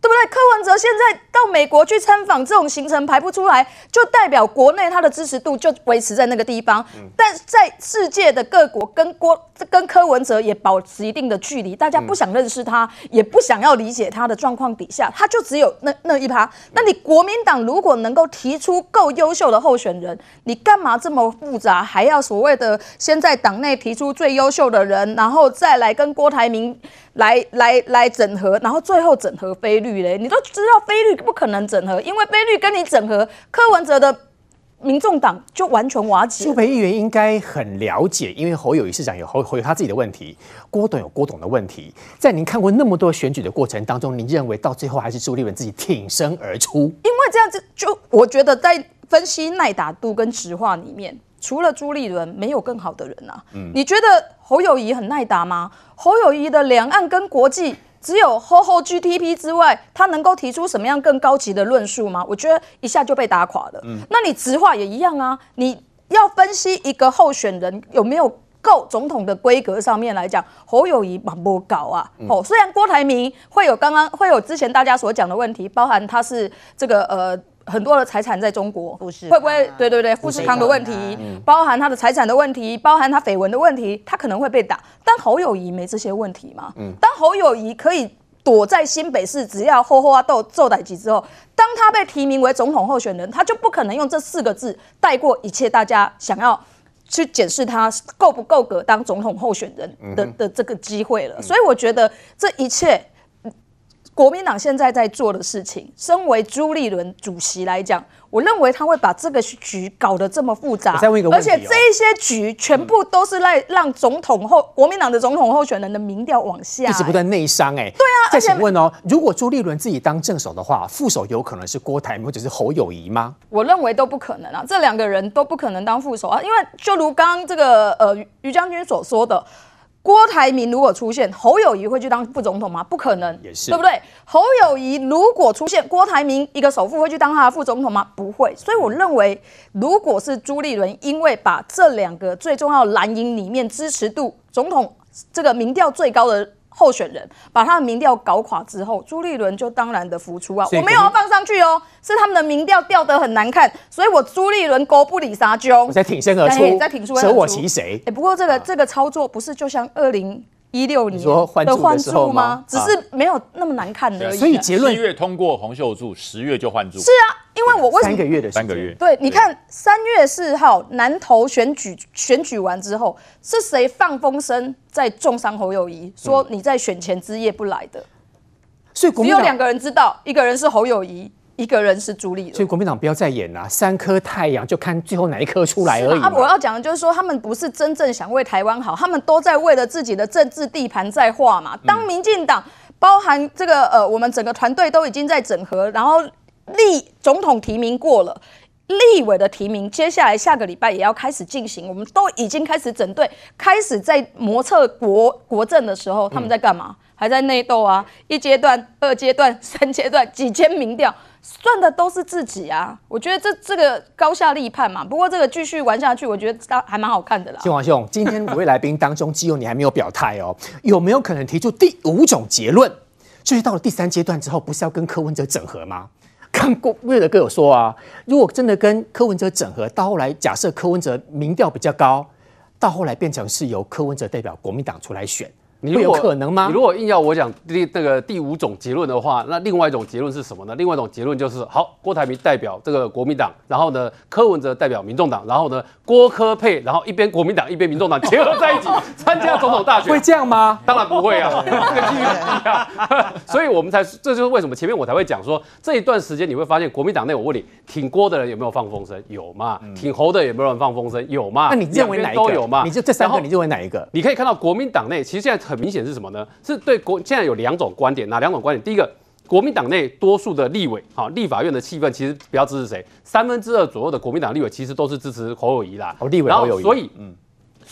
对不对？柯文哲现在到美国去参访，这种行程排不出来，就代表国内他的支持度就维持在那个地方。嗯、但在世界的各国跟郭跟柯文哲也保持一定的距离，大家不想认识他，嗯、也不想要理解他的状况底下，他就只有那那一趴。那你国民党如果能够提出够优秀的候选人，你干嘛这么复杂，还要所谓的先在党内提出最优秀的人，然后再来跟郭台铭？来来来整合，然后最后整合菲律嘞，你都知道菲绿不可能整合，因为菲绿跟你整合，柯文哲的民众党就完全瓦解。苏培议员应该很了解，因为侯友谊市长有侯侯有他自己的问题，郭董有郭董的问题。在您看过那么多选举的过程当中，您认为到最后还是朱立伦自己挺身而出？因为这样子，就我觉得在分析耐打度跟直话里面。除了朱立伦，没有更好的人呐、啊。嗯，你觉得侯友谊很耐打吗？侯友谊的两岸跟国际只有 HOHO GTP 之外，他能够提出什么样更高级的论述吗？我觉得一下就被打垮了。嗯，那你直话也一样啊。你要分析一个候选人有没有够总统的规格上面来讲，侯友谊蛮不搞啊。哦，虽然郭台铭会有刚刚会有之前大家所讲的问题，包含他是这个呃。很多的财产在中国，会不会？对对对，富士康的问题，包含他的财产的问题，包含他绯闻的问题，他可能会被打。但侯友谊没这些问题嘛？嗯，当侯友谊可以躲在新北市，只要吼吼啊斗揍歹机之后，当他被提名为总统候选人，他就不可能用这四个字带过一切。大家想要去检视他够不够格当总统候选人的的这个机会了。所以我觉得这一切。国民党现在在做的事情，身为朱立伦主席来讲，我认为他会把这个局搞得这么复杂，而且这一些局全部都是来让总统候国民党的总统候选人的民调往下，一直不断内伤。哎，对啊。再请问哦，如果朱立伦自己当正手的话，副手有可能是郭台铭或者是侯友宜吗？我认为都不可能啊，这两个人都不可能当副手啊，因为就如刚刚这个呃于将军所说的。郭台铭如果出现，侯友谊会去当副总统吗？不可能，也是对不对？侯友谊如果出现，郭台铭一个首富会去当他的副总统吗？不会。所以我认为，如果是朱立伦，因为把这两个最重要蓝营里面支持度总统这个民调最高的。候选人把他的民调搞垮之后，朱立伦就当然的浮出啊！我没有要放上去哦，是他们的民调掉得很难看，所以我朱立伦勾不理沙丘，我在挺身而出，在挺出，舍我其谁？哎，不过这个这个操作不是就像二零一六年的换柱吗？只是没有那么难看而已。所以结论，七月通过洪秀柱，十月就换柱。是啊，因为我为什么三个月的三个月？对，你看三月四号南投选举选举完之后，是谁放风声在重伤侯友谊，说你在选前之夜不来的？所以只有两个人知道，一个人是侯友宜。一个人是朱立伦，所以国民党不要再演了，三颗太阳就看最后哪一颗出来而已。啊，我要讲的就是说，他们不是真正想为台湾好，他们都在为了自己的政治地盘在画嘛。当民进党包含这个呃，我们整个团队都已经在整合，然后立总统提名过了，立委的提名，接下来下个礼拜也要开始进行，我们都已经开始整队，开始在磨测国国政的时候，他们在干嘛？还在内斗啊！一阶段、二阶段、三阶段，几千民调。赚的都是自己啊。我觉得这这个高下立判嘛。不过这个继续玩下去，我觉得还蛮好看的啦。嶔煌兄，今天五位来宾当中，只有你还没有表态哦，有没有可能提出第五种结论？就是到了第三阶段之后，不是要跟柯文哲整合吗？看过瑞德哥有说啊，如果真的跟柯文哲整合，到后来假设柯文哲民调比较高，到后来变成是由柯文哲代表国民党出来选。你有可能吗？你如果硬要我讲第那个第五种结论的话，那另外一种结论是什么呢？另外一种结论就是，好，郭台铭代表这个国民党，然后呢，柯文哲代表民众党，然后呢，郭柯配，然后一边国民党一边民众党结合在一起参加总统大选，会这样吗？当然不会啊，这个几率很低啊。所以我们才，这就是为什么前面我才会讲说，这一段时间你会发现国民党内，我问你，挺郭的人有没有放风声？有嘛？挺侯的有没有人放风声？有嘛？那你认为哪一个？都有嘛？你就这三个，你认为哪一个？你可以看到国民党内，其实现在很明显是什么呢？是对国现在有两种观点，哪两种观点？第一个，国民党内多数的立委，好，立法院的气氛其实比较支持谁？三分之二左右的国民党立委其实都是支持侯友谊啦。哦，立委侯友谊，所以，嗯。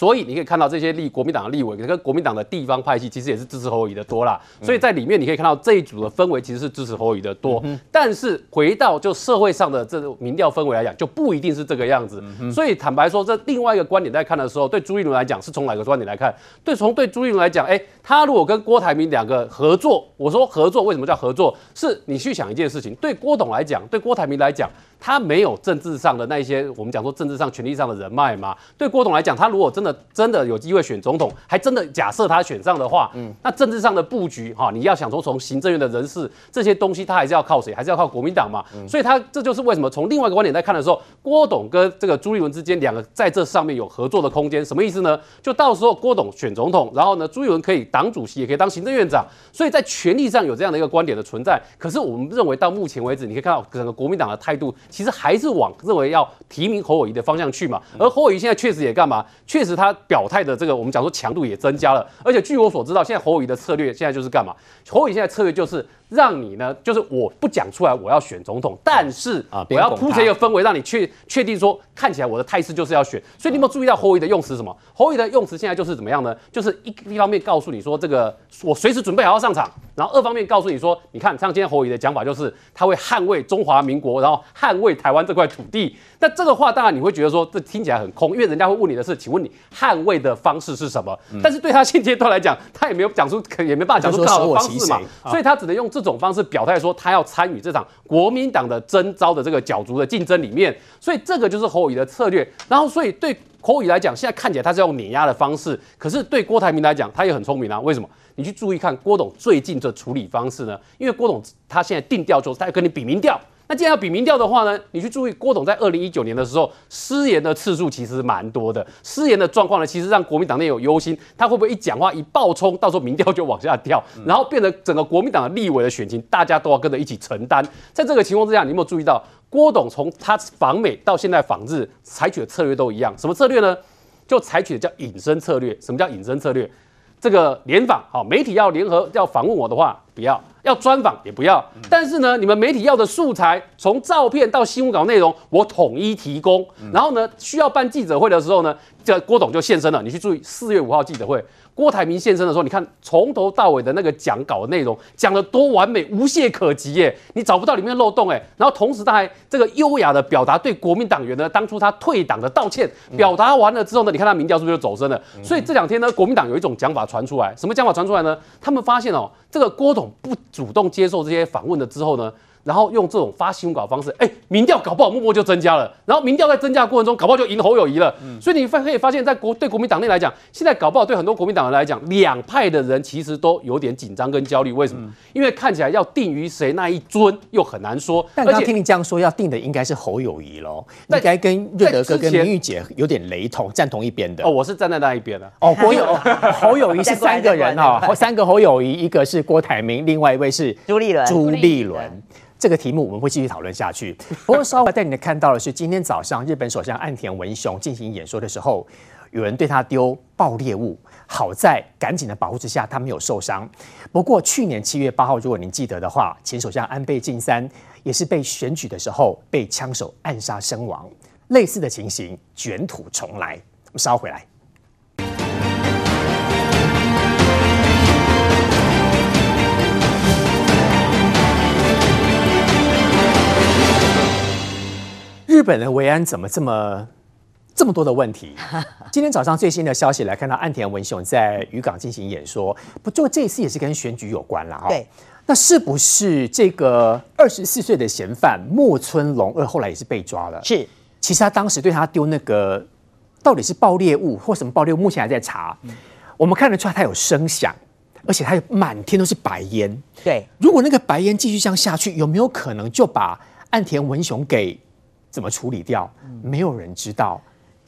所以你可以看到这些立国民党的立委跟国民党的地方派系，其实也是支持侯友宜的多啦。所以在里面你可以看到这一组的氛围其实是支持侯友宜的多。但是回到就社会上的这种民调氛围来讲，就不一定是这个样子。所以坦白说，这另外一个观点在看的时候，对朱一伦来讲是从哪个观点来看？对，从对朱一伦来讲，哎，他如果跟郭台铭两个合作，我说合作为什么叫合作？是你去想一件事情，对郭董来讲，对郭台铭来讲。他没有政治上的那一些，我们讲说政治上权力上的人脉嘛。对郭董来讲，他如果真的真的有机会选总统，还真的假设他选上的话，嗯，那政治上的布局哈，你要想说从行政院的人事这些东西，他还是要靠谁？还是要靠国民党嘛。所以他这就是为什么从另外一个观点在看的时候，郭董跟这个朱立伦之间两个在这上面有合作的空间。什么意思呢？就到时候郭董选总统，然后呢，朱立伦可以党主席，也可以当行政院长。所以在权力上有这样的一个观点的存在。可是我们认为到目前为止，你可以看到整个国民党的态度，其实还是往认为要提名侯友谊的方向去嘛，而侯友谊现在确实也干嘛？确实他表态的这个我们讲说强度也增加了，而且据我所知道，现在侯友宜的策略现在就是干嘛？侯友宜现在策略就是。让你呢，就是我不讲出来，我要选总统，但是啊，我要铺成一个氛围，让你确确定说，看起来我的态势就是要选。所以你有没有注意到侯友的用词什么？侯友的用词现在就是怎么样呢？就是一一方面告诉你说，这个我随时准备好要上场，然后二方面告诉你说，你看像今天侯友的讲法就是他会捍卫中华民国，然后捍卫台湾这块土地。那这个话当然你会觉得说，这听起来很空，因为人家会问你的是，请问你捍卫的方式是什么？但是对他现阶段来讲，他也没有讲出，也没办法讲出更好的方式嘛，所以他只能用这种方式表态。说他要参与这场国民党的征召的这个角逐的竞争里面，所以这个就是侯友的策略。然后，所以对侯友来讲，现在看起来他是用碾压的方式，可是对郭台铭来讲，他也很聪明啊。为什么？你去注意看郭董最近的处理方式呢？因为郭董他现在定调就是他要跟你比民调。那既然要比民调的话呢，你去注意郭董在二零一九年的时候失言的次数其实蛮多的，失言的状况呢，其实让国民党内有忧心，他会不会一讲话一爆冲，到时候民调就往下掉，然后变得整个国民党的立委的选情，大家都要跟着一起承担。在这个情况之下，你有没有注意到郭董从他访美到现在访日采取的策略都一样？什么策略呢？就采取的叫隐身策略。什么叫隐身策略？这个联访好，媒体要联合要访问我的话，不要。要专访也不要，但是呢，你们媒体要的素材，从照片到新闻稿内容，我统一提供。然后呢，需要办记者会的时候呢，这郭董就现身了。你去注意四月五号记者会，郭台铭现身的时候，你看从头到尾的那个讲稿的内容，讲得多完美，无懈可击耶，你找不到里面的漏洞哎。然后同时他还这个优雅的表达对国民党员呢，当初他退党的道歉，表达完了之后呢，你看他民调是不是就走升了？所以这两天呢，国民党有一种讲法传出来，什么讲法传出来呢？他们发现哦，这个郭董不。主动接受这些访问了之后呢，然后用这种发新闻稿方式，哎，民调搞不好默默就增加了。然后民调在增加的过程中，搞不好就赢侯友谊了。嗯，所以你发可以发现，在国对国民党内来讲，现在搞不好对很多国民党人来讲，两派的人其实都有点紧张跟焦虑。为什么？嗯，因为看起来要定于谁那一尊又很难说。但听你这样说，要定的应该是侯友谊喽，应该跟瑞德哥跟明玉姐有点雷同，站同一边的。哦，我是站在那一边的。哦，侯友侯友宜是三个人哈，三个侯友谊，一个是郭台铭，另外一位是朱立伦。朱立伦。这个题目我们会继续讨论下去。不过稍微带你看到的是，今天早上日本首相岸田文雄进行演说的时候，有人对他丢爆裂物，好在赶紧的保护之下，他没有受伤。不过去年七月八号，如果您记得的话，前首相安倍晋三也是被选举的时候被枪手暗杀身亡，类似的情形卷土重来。我们稍回来。日本的维安怎么这么这么多的问题？今天早上最新的消息来看到岸田文雄在渔港进行演说，不就这一次也是跟选举有关了哈。对，那是不是这个二十四岁的嫌犯木村龙二后来也是被抓了？是，其实他当时对他丢那个到底是爆裂物或什么爆裂物，目前还在查。嗯、我们看得出来他有声响。而且他有满天都是白烟，对。如果那个白烟继续这样下去，有没有可能就把岸田文雄给怎么处理掉？没有人知道。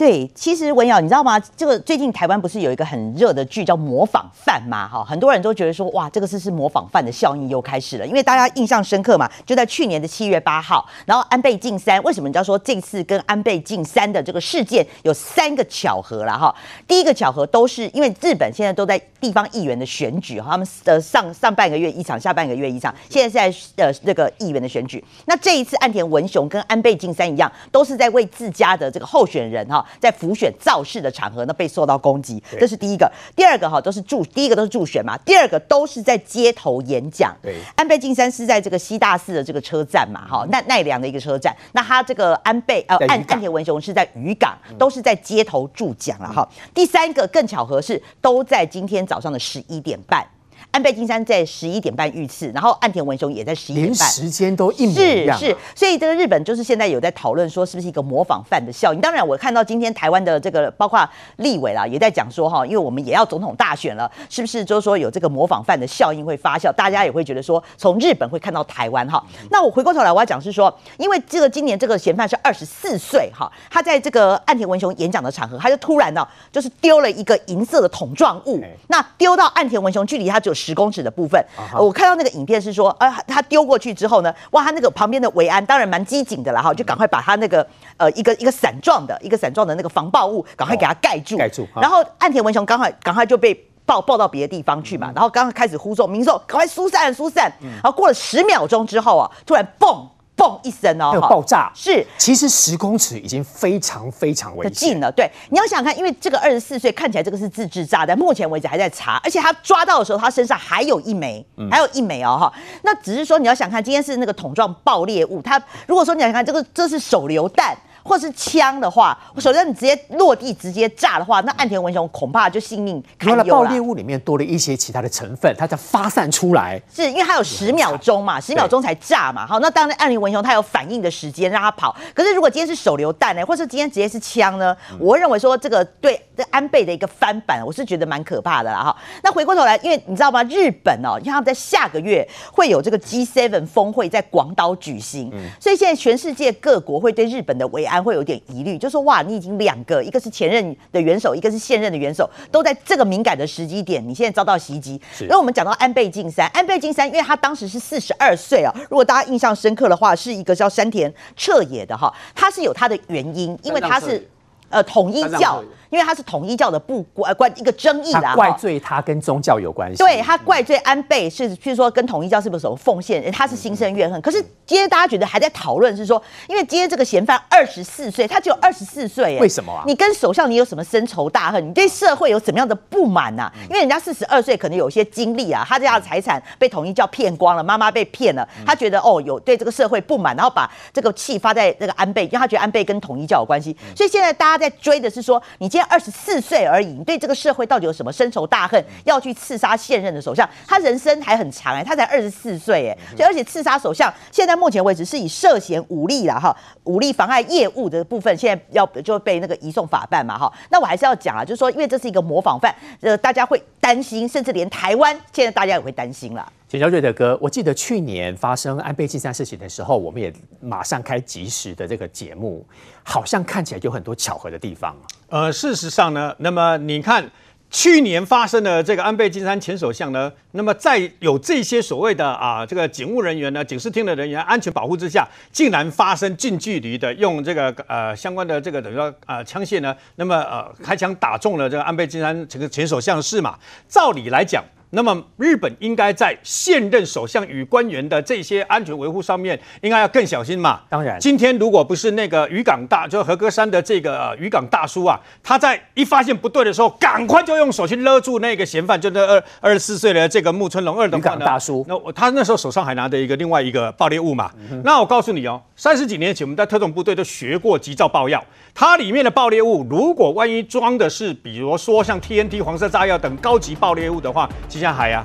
对，其实文尧，你知道吗？这个最近台湾不是有一个很热的剧叫《模仿犯》吗？哈，很多人都觉得说，哇，这个是是模仿犯的效应又开始了，因为大家印象深刻嘛。就在去年的七月八号，然后安倍晋三，为什么你知道说这次跟安倍晋三的这个事件有三个巧合了哈？第一个巧合都是因为日本现在都在地方议员的选举，他们的上上半个月一场，下半个月一场，现在是在呃那个议员的选举。那这一次岸田文雄跟安倍晋三一样，都是在为自家的这个候选人哈。在浮选造势的场合呢，被受到攻击，这是第一个。第二个哈，都是助，第一个都是助选嘛，第二个都是在街头演讲。对，安倍晋三是在这个西大寺的这个车站嘛，哈，奈奈良的一个车站。那他这个安倍呃岸岸田文雄是在渔港，都是在街头助讲了哈。第三个更巧合是，都在今天早上的十一点半。安倍晋三在十一点半遇刺，然后岸田文雄也在十一点半，连时间都一模一样、啊。是是，所以这个日本就是现在有在讨论说，是不是一个模仿犯的效应？当然，我看到今天台湾的这个包括立委啦，也在讲说哈，因为我们也要总统大选了，是不是就是说有这个模仿犯的效应会发酵？大家也会觉得说，从日本会看到台湾哈。那我回过头来，我要讲是说，因为这个今年这个嫌犯是二十四岁哈，他在这个岸田文雄演讲的场合，他就突然呢，就是丢了一个银色的桶状物，那丢到岸田文雄距离他只有十公尺的部分。我看到那个影片是说，呃，他丢过去之后呢，哇，他那个旁边的维安当然蛮机警的啦哈，就赶快把他那个呃一个一个伞状的一个伞状的那个防爆物赶快给他盖住，盖住。然后岸田文雄赶快赶快就被抱抱到别的地方去嘛，然后刚刚开始呼救民众赶快疏散疏散，然后过了十秒钟之后啊，突然嘣。嘣一声哦，爆炸是，其实十公尺已经非常非常危险近了。对，你要想想看，因为这个二十四岁看起来这个是自制炸弹，目前为止还在查，而且他抓到的时候，他身上还有一枚，还有一枚哦哈。那只是说你要想看，今天是那个桶状爆裂物，它如果说你要想看这个这是手榴弹。或是枪的话，首先你直接落地直接炸的话，那岸田文雄恐怕就性命堪忧了。爆裂物里面多了一些其他的成分，它才发散出来。是因为它有十秒钟嘛，十秒钟才炸嘛。好，那当然岸田文雄他有反应的时间让他跑。可是如果今天是手榴弹呢，或是今天直接是枪呢？我会认为说这个对这安倍的一个翻版，我是觉得蛮可怕的啦哈。那回过头来，因为你知道吗？日本哦，因为他们在下个月会有这个 G7 峰会在广岛举行，所以现在全世界各国会对日本的维安。会有点疑虑，就说哇，你已经两个，一个是前任的元首，一个是现任的元首，都在这个敏感的时机点，你现在遭到袭击。因为我们讲到安倍晋三，安倍晋三，因为他当时是四十二岁啊，如果大家印象深刻的话，是一个叫山田彻也的哈，他是有他的原因，因为他是呃统一教。因为他是统一教的不关关一个争议啦，怪罪他跟宗教有关系。对，他怪罪安倍是，譬如说跟统一教是不是什么奉献？他是心生怨恨。可是今天大家觉得还在讨论是说，因为今天这个嫌犯二十四岁，他只有二十四岁，为什么啊？你跟首相你有什么深仇大恨？你对社会有什么样的不满呐？因为人家四十二岁可能有些经历啊，他家的财产被统一教骗光了，妈妈被骗了，他觉得哦有对这个社会不满，然后把这个气发在那个安倍，因为他觉得安倍跟统一教有关系，所以现在大家在追的是说，你今天二十四岁。而已，你对这个社会到底有什么深仇大恨？要去刺杀现任的首相？他人生还很长哎、欸，他才二十四岁哎，所以而且刺杀首相，现在目前为止是以涉嫌武力了哈，武力妨碍业务的部分，现在要就被那个移送法办嘛哈。那我还是要讲啊，就是说，因为这是一个模仿犯，呃，大家会担心，甚至连台湾现在大家也会担心了。简小瑞德哥，我记得去年发生安倍晋三事情的时候，我们也马上开即时的这个节目，好像看起来有很多巧合的地方。呃，事实上呢，那么你看去年发生的这个安倍晋三前首相呢，那么在有这些所谓的啊这个警务人员呢、警视厅的人员安全保护之下，竟然发生近距离的用这个呃相关的这个等于说呃枪械呢，那么呃开枪打中了这个安倍晋三这个前首相是嘛？照理来讲。那么日本应该在现任首相与官员的这些安全维护上面，应该要更小心嘛。当然，今天如果不是那个渔港大，就和歌山的这个渔港大叔啊，他在一发现不对的时候，赶快就用手去勒住那个嫌犯，就那二二十四岁的这个木村隆二的渔港大叔。那他那时候手上还拿着一个另外一个爆裂物嘛。嗯、那我告诉你哦，三十几年前我们在特种部队都学过急躁爆药，它里面的爆裂物如果万一装的是，比如说像 TNT 黄色炸药等高级爆裂物的话，就像海呀，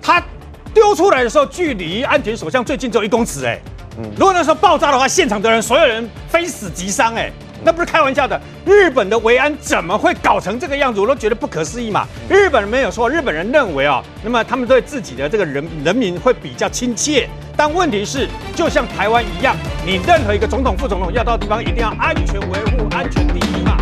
它丢出来的时候距离安全首相最近只有一公尺哎，如果那时候爆炸的话，现场的人所有人非死即伤哎。那不是开玩笑的，日本的维安怎么会搞成这个样子？我都觉得不可思议嘛。日本人没有错，日本人认为啊、哦，那么他们对自己的这个人人民会比较亲切。但问题是，就像台湾一样，你任何一个总统、副总统要到地方，一定要安全维护、安全第一嘛。